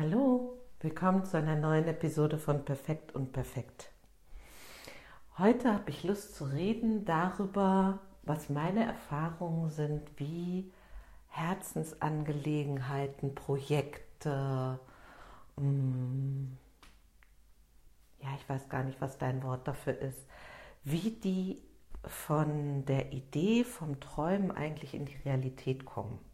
Hallo, willkommen zu einer neuen Episode von Perfekt und Perfekt. Heute habe ich Lust zu reden darüber, was meine Erfahrungen sind, wie Herzensangelegenheiten, Projekte, mm, ja, ich weiß gar nicht, was dein Wort dafür ist, wie die von der Idee, vom Träumen eigentlich in die Realität kommen.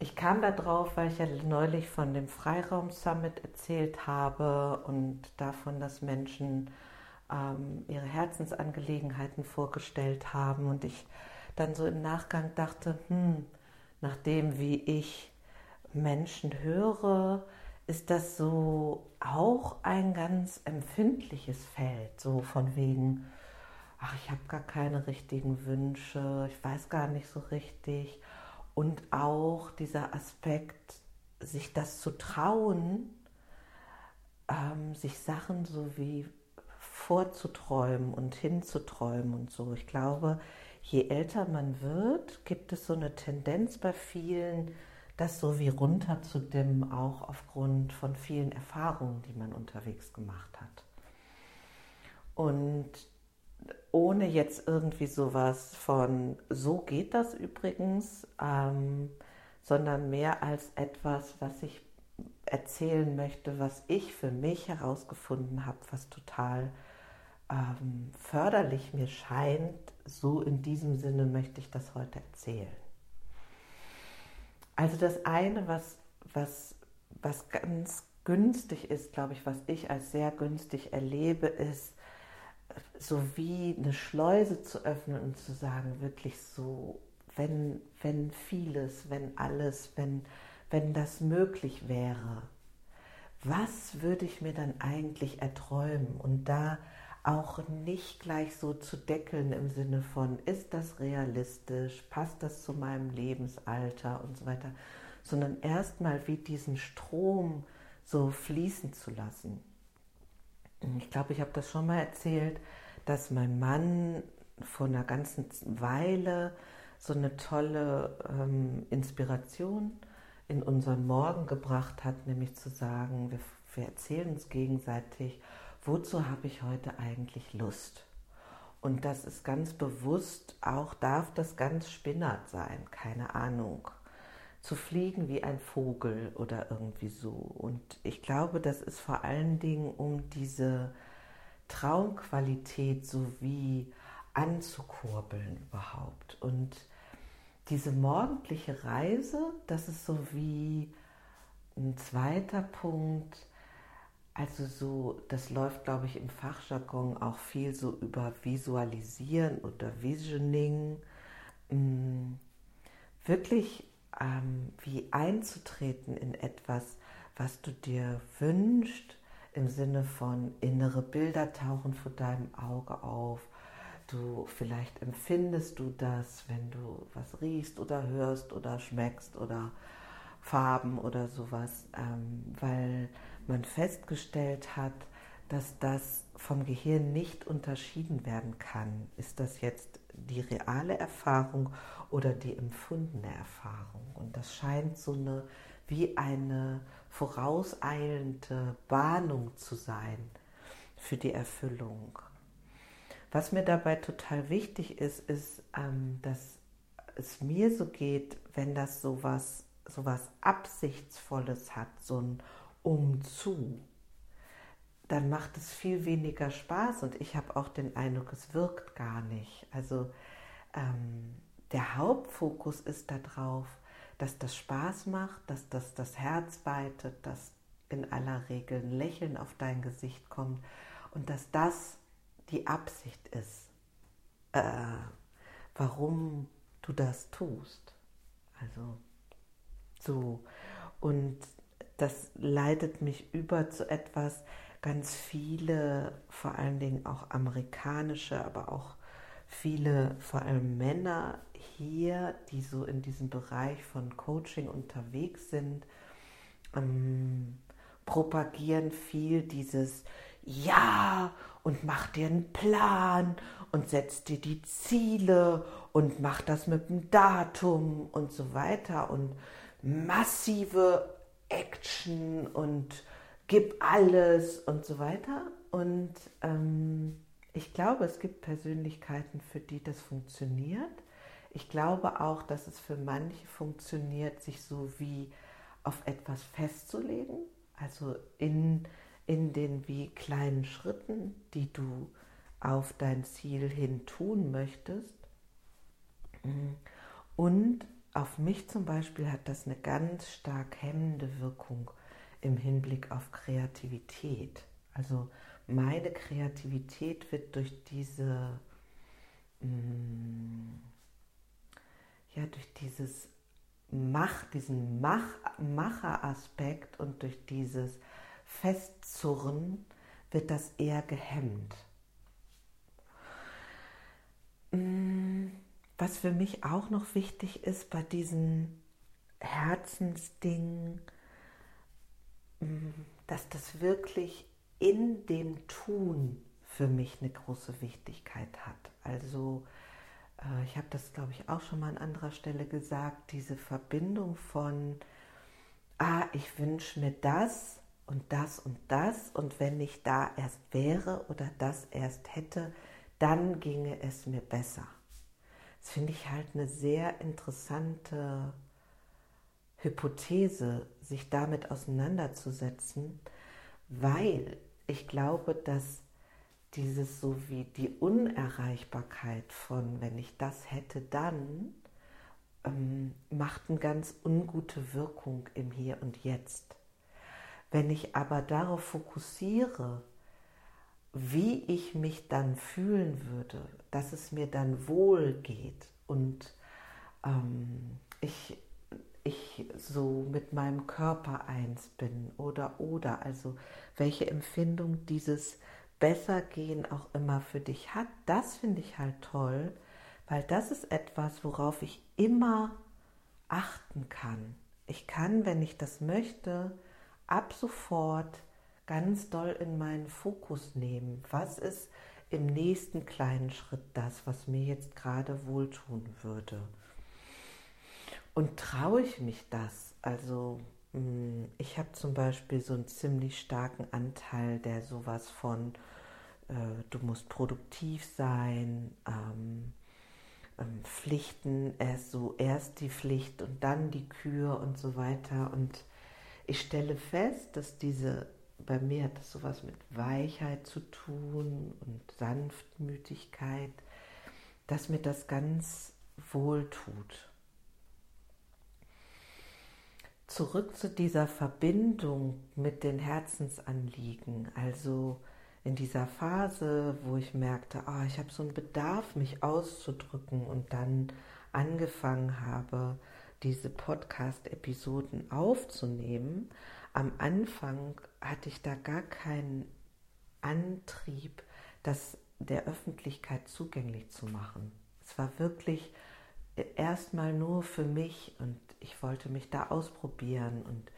Ich kam da drauf, weil ich ja neulich von dem Freiraum Summit erzählt habe und davon, dass Menschen ähm, ihre Herzensangelegenheiten vorgestellt haben. Und ich dann so im Nachgang dachte, hm, nachdem wie ich Menschen höre, ist das so auch ein ganz empfindliches Feld, so von wegen, ach, ich habe gar keine richtigen Wünsche, ich weiß gar nicht so richtig und auch dieser Aspekt, sich das zu trauen, ähm, sich Sachen so wie vorzuträumen und hinzuträumen und so. Ich glaube, je älter man wird, gibt es so eine Tendenz bei vielen, das so wie runterzudimmen, auch aufgrund von vielen Erfahrungen, die man unterwegs gemacht hat. Und ohne jetzt irgendwie sowas von so geht das übrigens, ähm, sondern mehr als etwas, was ich erzählen möchte, was ich für mich herausgefunden habe, was total ähm, förderlich mir scheint. So in diesem Sinne möchte ich das heute erzählen. Also das eine, was, was, was ganz günstig ist, glaube ich, was ich als sehr günstig erlebe, ist, so wie eine Schleuse zu öffnen und zu sagen, wirklich so, wenn, wenn vieles, wenn alles, wenn, wenn das möglich wäre, was würde ich mir dann eigentlich erträumen? Und da auch nicht gleich so zu deckeln im Sinne von, ist das realistisch, passt das zu meinem Lebensalter und so weiter, sondern erstmal wie diesen Strom so fließen zu lassen. Ich glaube, ich habe das schon mal erzählt, dass mein Mann vor einer ganzen Weile so eine tolle ähm, Inspiration in unseren Morgen gebracht hat, nämlich zu sagen, wir, wir erzählen uns gegenseitig, wozu habe ich heute eigentlich Lust? Und das ist ganz bewusst, auch darf das ganz spinnert sein, keine Ahnung zu fliegen wie ein Vogel oder irgendwie so. Und ich glaube, das ist vor allen Dingen um diese Traumqualität sowie anzukurbeln überhaupt. Und diese morgendliche Reise, das ist so wie ein zweiter Punkt. Also so, das läuft, glaube ich, im Fachjargon auch viel so über Visualisieren oder Visioning. Mm, wirklich ähm, wie einzutreten in etwas, was du dir wünschst, im Sinne von innere Bilder tauchen vor deinem Auge auf. Du vielleicht empfindest du das, wenn du was riechst oder hörst oder schmeckst oder Farben oder sowas, ähm, weil man festgestellt hat, dass das vom Gehirn nicht unterschieden werden kann. Ist das jetzt die reale Erfahrung oder die empfundene Erfahrung? Und das scheint so eine wie eine vorauseilende Bahnung zu sein für die Erfüllung. Was mir dabei total wichtig ist, ist, ähm, dass es mir so geht, wenn das sowas, sowas Absichtsvolles hat, so ein Umzu, dann macht es viel weniger Spaß und ich habe auch den Eindruck, es wirkt gar nicht. Also ähm, der Hauptfokus ist darauf, dass das Spaß macht, dass das das Herz weitet, dass in aller Regel ein Lächeln auf dein Gesicht kommt und dass das die Absicht ist, äh, warum du das tust. Also so. Und das leitet mich über zu etwas, ganz viele, vor allen Dingen auch amerikanische, aber auch viele, vor allem Männer hier, die so in diesem Bereich von Coaching unterwegs sind, ähm, propagieren viel dieses Ja und mach dir einen Plan und setz dir die Ziele und mach das mit dem Datum und so weiter und massive Action und gib alles und so weiter. Und ähm, ich glaube, es gibt Persönlichkeiten, für die das funktioniert. Ich glaube auch, dass es für manche funktioniert, sich so wie auf etwas festzulegen, also in, in den wie kleinen Schritten, die du auf dein Ziel hin tun möchtest. Und auf mich zum Beispiel hat das eine ganz stark hemmende Wirkung im Hinblick auf Kreativität. Also meine Kreativität wird durch diese, mm, ja, durch dieses Mach, diesen Mach, Macheraspekt und durch dieses Festzurren wird das eher gehemmt. Mm, was für mich auch noch wichtig ist bei diesen Herzensdingen, mm, dass das wirklich in dem Tun für mich eine große Wichtigkeit hat. Also äh, ich habe das, glaube ich, auch schon mal an anderer Stelle gesagt, diese Verbindung von, ah, ich wünsche mir das und das und das und wenn ich da erst wäre oder das erst hätte, dann ginge es mir besser. Das finde ich halt eine sehr interessante Hypothese, sich damit auseinanderzusetzen, weil ich glaube, dass dieses so wie die Unerreichbarkeit von, wenn ich das hätte, dann ähm, macht eine ganz ungute Wirkung im Hier und Jetzt. Wenn ich aber darauf fokussiere, wie ich mich dann fühlen würde, dass es mir dann wohl geht und ähm, ich, ich so mit meinem Körper eins bin oder oder, also welche Empfindung dieses Bessergehen auch immer für dich hat, das finde ich halt toll, weil das ist etwas, worauf ich immer achten kann. Ich kann, wenn ich das möchte, ab sofort ganz doll in meinen Fokus nehmen. Was ist im nächsten kleinen Schritt das, was mir jetzt gerade wohltun würde? Und traue ich mich das? Also hm, ich habe zum Beispiel so einen ziemlich starken Anteil, der sowas von, äh, du musst produktiv sein, ähm, ähm, Pflichten, erst so erst die Pflicht und dann die Kür und so weiter. Und ich stelle fest, dass diese, bei mir hat das sowas mit Weichheit zu tun und Sanftmütigkeit, dass mir das ganz wohl tut zurück zu dieser Verbindung mit den Herzensanliegen, also in dieser Phase, wo ich merkte, oh, ich habe so einen Bedarf, mich auszudrücken und dann angefangen habe, diese Podcast-Episoden aufzunehmen. Am Anfang hatte ich da gar keinen Antrieb, das der Öffentlichkeit zugänglich zu machen. Es war wirklich erstmal nur für mich und ich wollte mich da ausprobieren und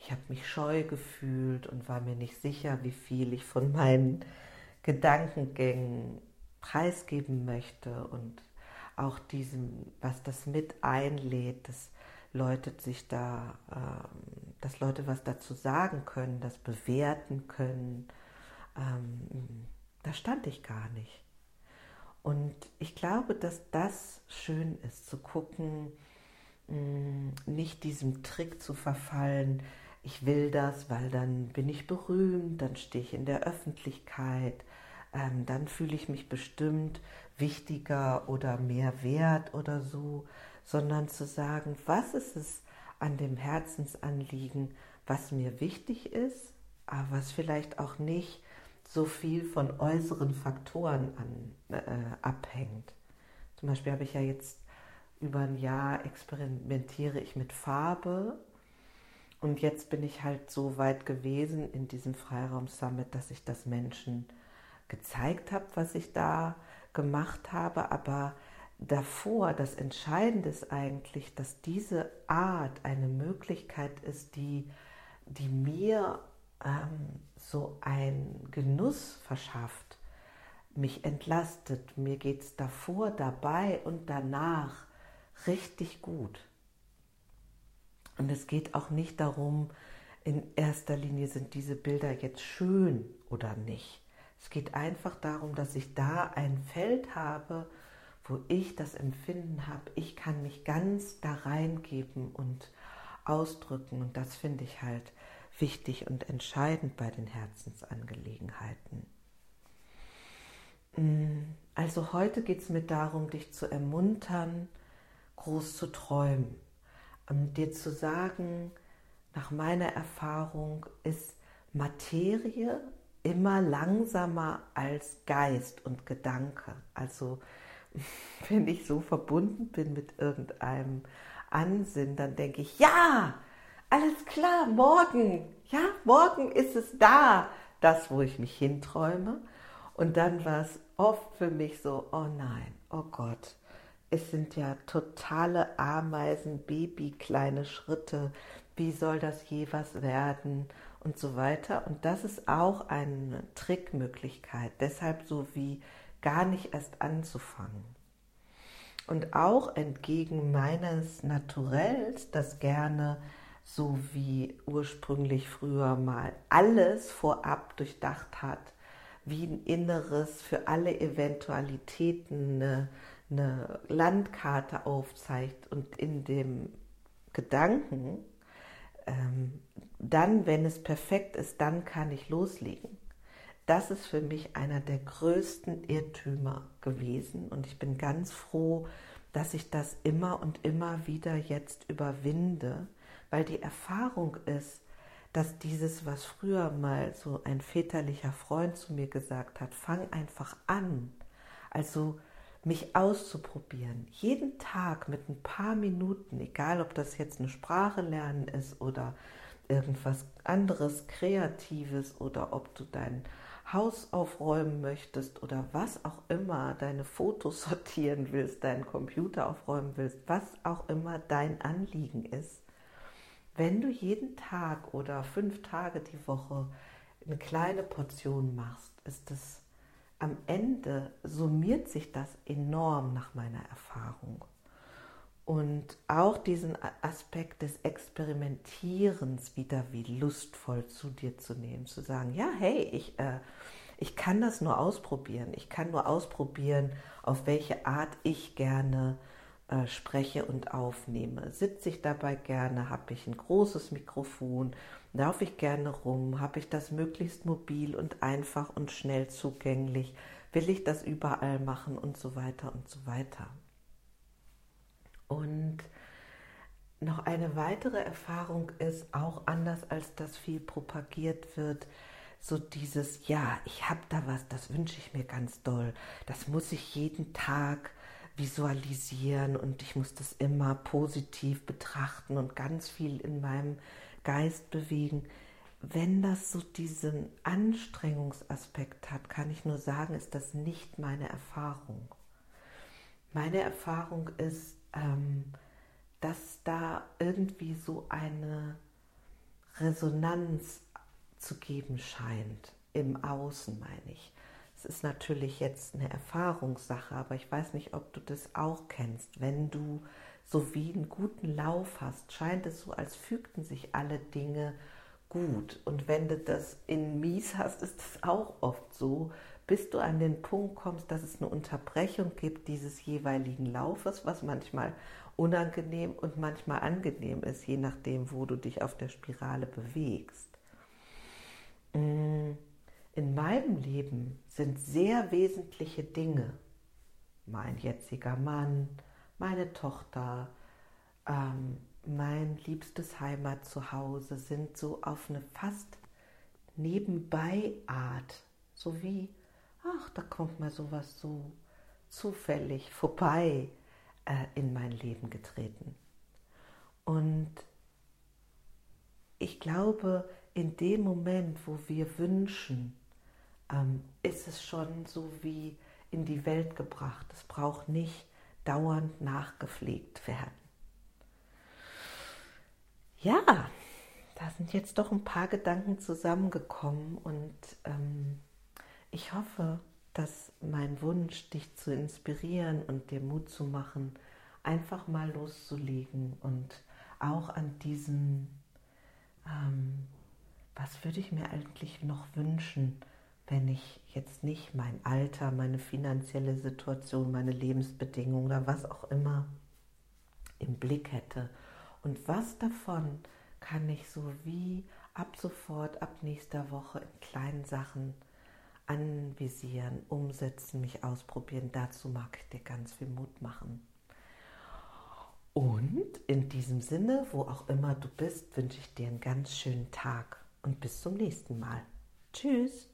ich habe mich scheu gefühlt und war mir nicht sicher, wie viel ich von meinen Gedankengängen preisgeben möchte und auch diesem, was das mit einlädt, dass Leute sich da, ähm, dass Leute was dazu sagen können, das bewerten können, ähm, da stand ich gar nicht. Und ich glaube, dass das schön ist, zu gucken, mm, nicht diesem Trick zu verfallen, ich will das, weil dann bin ich berühmt, dann stehe ich in der Öffentlichkeit, ähm, dann fühle ich mich bestimmt wichtiger oder mehr wert oder so, sondern zu sagen, was ist es an dem Herzensanliegen, was mir wichtig ist, aber was vielleicht auch nicht so viel von äußeren Faktoren an, äh, abhängt. Zum Beispiel habe ich ja jetzt über ein Jahr experimentiere ich mit Farbe und jetzt bin ich halt so weit gewesen in diesem Freiraum Summit, dass ich das Menschen gezeigt habe, was ich da gemacht habe, aber davor, das Entscheidende ist eigentlich, dass diese Art eine Möglichkeit ist, die, die mir ähm, so ein Genuss verschafft, mich entlastet. Mir geht es davor, dabei und danach richtig gut. Und es geht auch nicht darum, in erster Linie sind diese Bilder jetzt schön oder nicht. Es geht einfach darum, dass ich da ein Feld habe, wo ich das Empfinden habe, ich kann mich ganz da reingeben und ausdrücken. Und das finde ich halt wichtig und entscheidend bei den Herzensangelegenheiten. Mm, also heute geht es mir darum, dich zu ermuntern, groß zu träumen. Um dir zu sagen, nach meiner Erfahrung ist Materie immer langsamer als Geist und Gedanke. Also wenn ich so verbunden bin mit irgendeinem Ansinn, dann denke ich, ja, alles klar, morgen, ja, morgen ist es da, das, wo ich mich hinträume. Und dann war es oft für mich so, oh nein, oh Gott, es sind ja totale Ameisen, Baby, kleine Schritte, wie soll das je was werden und so weiter. Und das ist auch eine Trickmöglichkeit, deshalb so wie gar nicht erst anzufangen. Und auch entgegen meines Naturells, das gerne so wie ursprünglich früher mal alles vorab durchdacht hat, wie ein Inneres für alle Eventualitäten eine, eine Landkarte aufzeigt und in dem Gedanken, ähm, dann, wenn es perfekt ist, dann kann ich loslegen. Das ist für mich einer der größten Irrtümer gewesen und ich bin ganz froh, dass ich das immer und immer wieder jetzt überwinde, weil die Erfahrung ist, dass dieses, was früher mal so ein väterlicher Freund zu mir gesagt hat, fang einfach an. Also mich auszuprobieren, jeden Tag mit ein paar Minuten, egal ob das jetzt eine Sprache lernen ist oder irgendwas anderes Kreatives oder ob du dein Haus aufräumen möchtest oder was auch immer, deine Fotos sortieren willst, deinen Computer aufräumen willst, was auch immer dein Anliegen ist, wenn du jeden Tag oder fünf Tage die Woche eine kleine Portion machst, ist es am Ende summiert sich das enorm nach meiner Erfahrung. Und auch diesen Aspekt des Experimentierens wieder wie lustvoll zu dir zu nehmen, zu sagen, ja, hey, ich, äh, ich kann das nur ausprobieren. Ich kann nur ausprobieren, auf welche Art ich gerne äh, spreche und aufnehme. Sitze ich dabei gerne? Habe ich ein großes Mikrofon? Laufe ich gerne rum? Habe ich das möglichst mobil und einfach und schnell zugänglich? Will ich das überall machen und so weiter und so weiter? Und noch eine weitere Erfahrung ist, auch anders als das viel propagiert wird, so dieses, ja, ich habe da was, das wünsche ich mir ganz doll, das muss ich jeden Tag visualisieren und ich muss das immer positiv betrachten und ganz viel in meinem Geist bewegen. Wenn das so diesen Anstrengungsaspekt hat, kann ich nur sagen, ist das nicht meine Erfahrung. Meine Erfahrung ist, ähm, dass da irgendwie so eine Resonanz zu geben scheint, im Außen meine ich. Ist natürlich jetzt eine Erfahrungssache, aber ich weiß nicht, ob du das auch kennst. Wenn du so wie einen guten Lauf hast, scheint es so, als fügten sich alle Dinge gut. Und wenn du das in mies hast, ist es auch oft so, bis du an den Punkt kommst, dass es eine Unterbrechung gibt dieses jeweiligen Laufes, was manchmal unangenehm und manchmal angenehm ist, je nachdem, wo du dich auf der Spirale bewegst. Mm, in meinem Leben sind sehr wesentliche Dinge, mein jetziger Mann, meine Tochter, ähm, mein liebstes Heimat zu Hause, sind so auf eine fast nebenbei Art, so wie ach, da kommt mal sowas so zufällig vorbei äh, in mein Leben getreten. Und ich glaube, in dem Moment, wo wir wünschen, ähm, ist es schon so wie in die Welt gebracht. Es braucht nicht dauernd nachgepflegt werden. Ja, da sind jetzt doch ein paar Gedanken zusammengekommen und ähm, ich hoffe, dass mein Wunsch, dich zu inspirieren und dir Mut zu machen, einfach mal loszulegen und auch an diesen ähm, was würde ich mir eigentlich noch wünschen, wenn ich jetzt nicht mein Alter, meine finanzielle Situation, meine Lebensbedingungen oder was auch immer im Blick hätte. Und was davon kann ich so wie ab sofort, ab nächster Woche in kleinen Sachen anvisieren, umsetzen, mich ausprobieren. Dazu mag ich dir ganz viel Mut machen. Und in diesem Sinne, wo auch immer du bist, wünsche ich dir einen ganz schönen Tag und bis zum nächsten Mal. Tschüss.